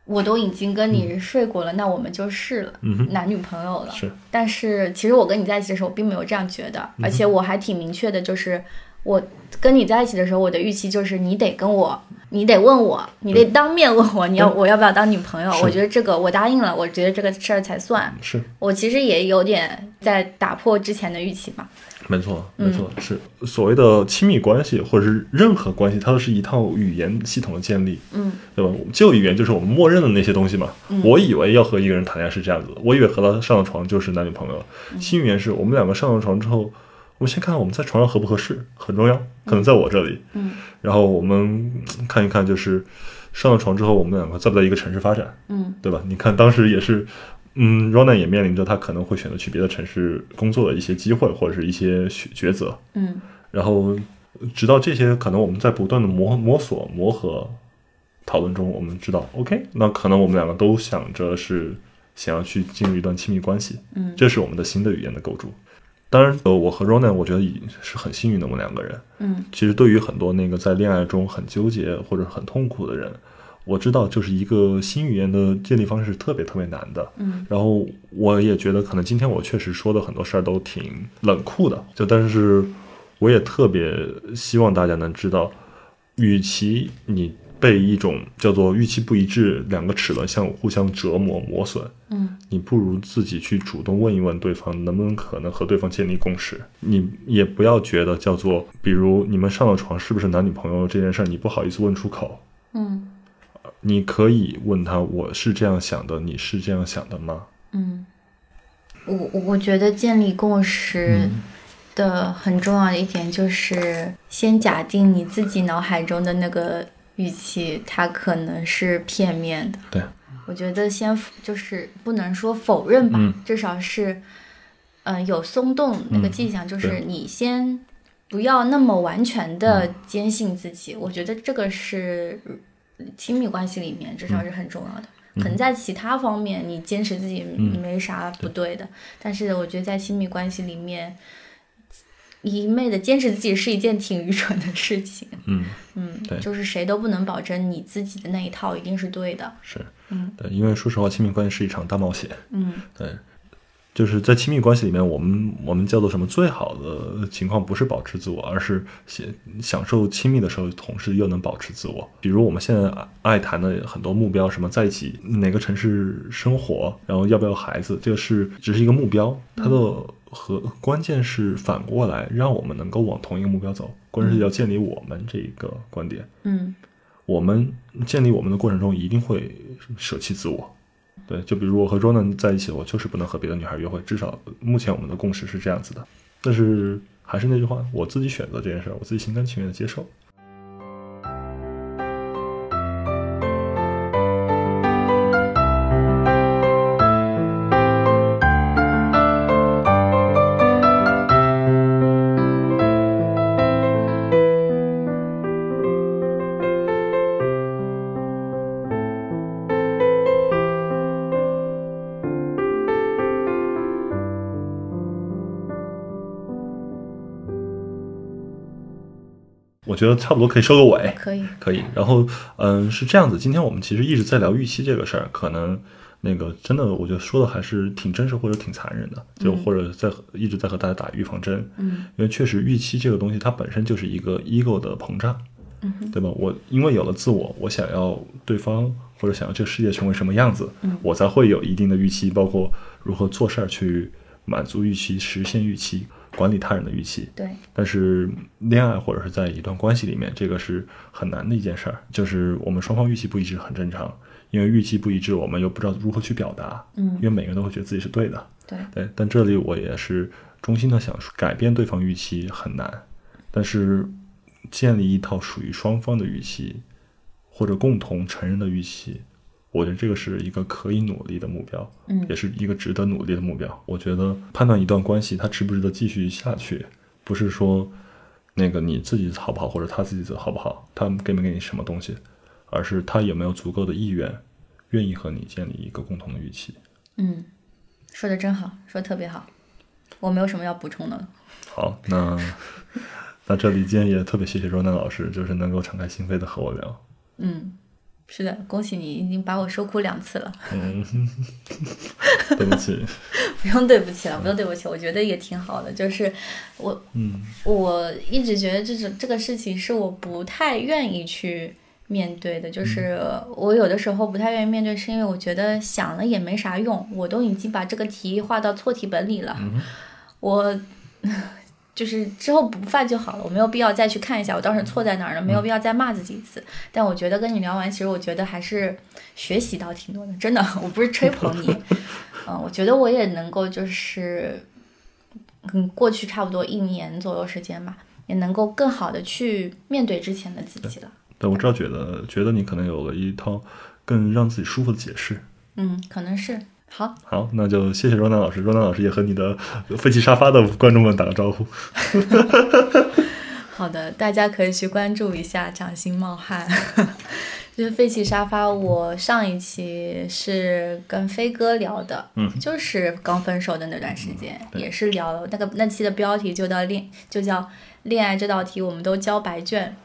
我都已经跟你睡过了，那我们就是了，嗯，男女朋友了。是，但是其实我跟你在一起的时候，我并没有这样觉得，而且我还挺明确的，就是我跟你在一起的时候，我的预期就是你得跟我，你得问我，你得当面问我，你要我要不要当女朋友？我觉得这个我答应了，我觉得这个事儿才算。是，我其实也有点在打破之前的预期吧。没错，嗯。没错，是。所谓的亲密关系或者是任何关系，它都是一套语言系统的建立，嗯。对吧？旧语言就是我们默认的那些东西嘛。我以为要和一个人谈恋爱是这样子的，我以为和他上了床就是男女朋友新语言是我们两个上了床之后，我们先看看我们在床上合不合适，很重要，可能在我这里。嗯。然后我们嗯看一看，就是上了床之后，我们两个在不在一个城市发展，嗯。对吧？你看当时也是，嗯，Ronan 也面临着他可能会选择去别的城市工作的一些机会或者是一些抉抉择。嗯然后直到这些，可能我们在不断的磨摸索、磨合、讨论中，我们知道，OK，那可能我们两个都想着是想要去进入一段亲密关系，嗯这是我们的新的语言的构筑。当然，呃，我和 Ronan 我觉得已经是很幸运的，我们两个人。嗯其实对于很多那个在恋爱中很纠结或者很痛苦的人，我知道就是一个新语言的建立方式特别特别难的。嗯然后我也觉得，可能今天我确实说的很多事儿都挺冷酷的，就但是我也特别希望大家能知道，与其你被一种叫做预期不一致两个齿轮相互相折磨磨损，嗯你不如自己去主动问一问对方，能不能可能和对方建立共识。你也不要觉得叫做，比如你们上了床是不是男女朋友这件事儿，你不好意思问出口。嗯你可以问他，我是这样想的，你是这样想的吗？嗯，我我我觉得建立共识嗯的很重要的一点就是，先假定你自己脑海中的那个预期，它可能是片面的。对，我觉得先就是不能说否认吧，嗯至少是嗯、有松动那个嗯迹象，就是你先不要那么完全的坚信自己。我觉得这个是亲密关系里面至少是很重要的。可能在其他方面你坚持自己嗯没啥不对的，但是我觉得在亲密关系里面，一昧的坚持自己是一件挺愚蠢的事情。嗯，嗯对，就是谁都不能保证你自己的那一套一定是对的。是，嗯对，因为说实话，亲密关系是一场大冒险。嗯对，就是在亲密关系里面，我们我们叫做什么？最好的情况不是保持自我，而是享享受亲密的时候，同时又能保持自我。比如我们现在爱谈的很多目标，什么在一起哪个城市生活，然后要不要孩子，这个是只是一个目标，它的和关键是反过来让我们能够往同一个目标走，关键是要建立我们这一个观点。嗯我们建立我们的过程中，一定会舍弃自我。对，就比如我和 Ronan 在一起，我就是不能和别的女孩约会，至少目前我们的共识是这样子的。但是还是那句话，我自己选择这件事，我自己心甘情愿的接受。觉得差不多可以收个尾。可以。可以，然后嗯是这样子，今天我们其实一直在聊预期这个事儿，可能那个真的我觉得说的还是挺真实或者挺残忍的，就或者在和一直在和大家打预防针，嗯因为确实预期这个东西它本身就是一个 ego 的膨胀，嗯对吧？我因为有了自我，我想要对方或者想要这个世界成为什么样子，嗯我才会有一定的预期，包括如何做事儿去满足预期、实现预期、管理他人的预期。对，但是恋爱或者是在一段关系里面，这个是很难的一件事儿，就是我们双方预期不一致很正常，因为预期不一致，我们又不知道如何去表达，嗯因为每个人都会觉得自己是对的，对，对。但这里我也是衷心的想说，改变对方预期很难，但是建立一套属于双方的预期，或者共同承认的预期。我觉得这个是一个可以努力的目标，嗯也是一个值得努力的目标。我觉得判断一段关系它值不值得继续下去，不是说那个你自己好不好，或者他自己好不好，他给没给你什么东西，而是他有没有足够的意愿，愿意和你建立一个共同的预期。嗯，说的真好，说的特别好，我没有什么要补充的了。好，那那这里今天也特别谢谢若楠老师，就是能够敞开心扉的和我聊。嗯，是的，恭喜你已经把我说哭两次了，嗯，对不起，不用对不起了，不用对不起，我觉得也挺好的。就是我嗯。我一直觉得这种这个事情是我不太愿意去面对的，就是我有的时候不太愿意面对，是因为我觉得想了也没啥用，我都已经把这个题画到错题本里了，嗯。我就是之后不犯就好了，我没有必要再去看一下我当时错在哪儿了，没有必要再骂自己一次。但我觉得跟你聊完，其实我觉得还是学习到挺多的，真的，我不是吹捧你，嗯，我觉得我也能够就是，嗯，过去差不多一年左右时间吧，也能够更好的去面对之前的自己了。对，我知道，觉得觉得你可能有了一套更让自己舒服的解释。嗯，可能是好，好，那就谢谢若南老师，若南老师也和你的废弃沙发的观众们打个招呼。好的，大家可以去关注一下掌心冒汗。就是废弃沙发，我上一期是跟飞哥聊的，嗯，就是刚分手的那段时间，对也是聊了那个那期的标题就叫恋，就叫恋爱这道题，我们都交白卷。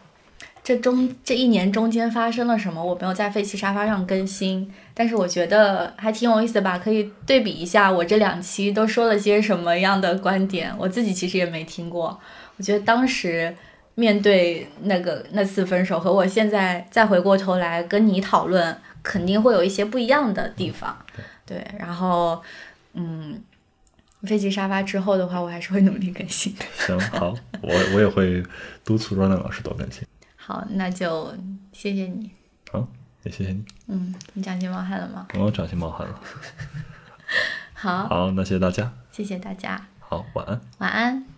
这中这一年中间发生了什么？我没有在废弃沙发上更新，但是我觉得还挺有意思的吧，可以对比一下我这两期都说了些什么样的观点，我自己其实也没听过。我觉得当时面对那个那次分手，和我现在再回过头来跟你讨论，肯定会有一些不一样的地方。对，然后嗯，废弃沙发之后的话，我还是会努力更新的。行，好，我我也会督促若南老师多更新。好，那就谢谢你。好，也谢谢你，嗯，你掌心冒汗了吗？我掌心冒汗了。好，好，那谢谢大家。谢谢大家，好，晚安。晚安。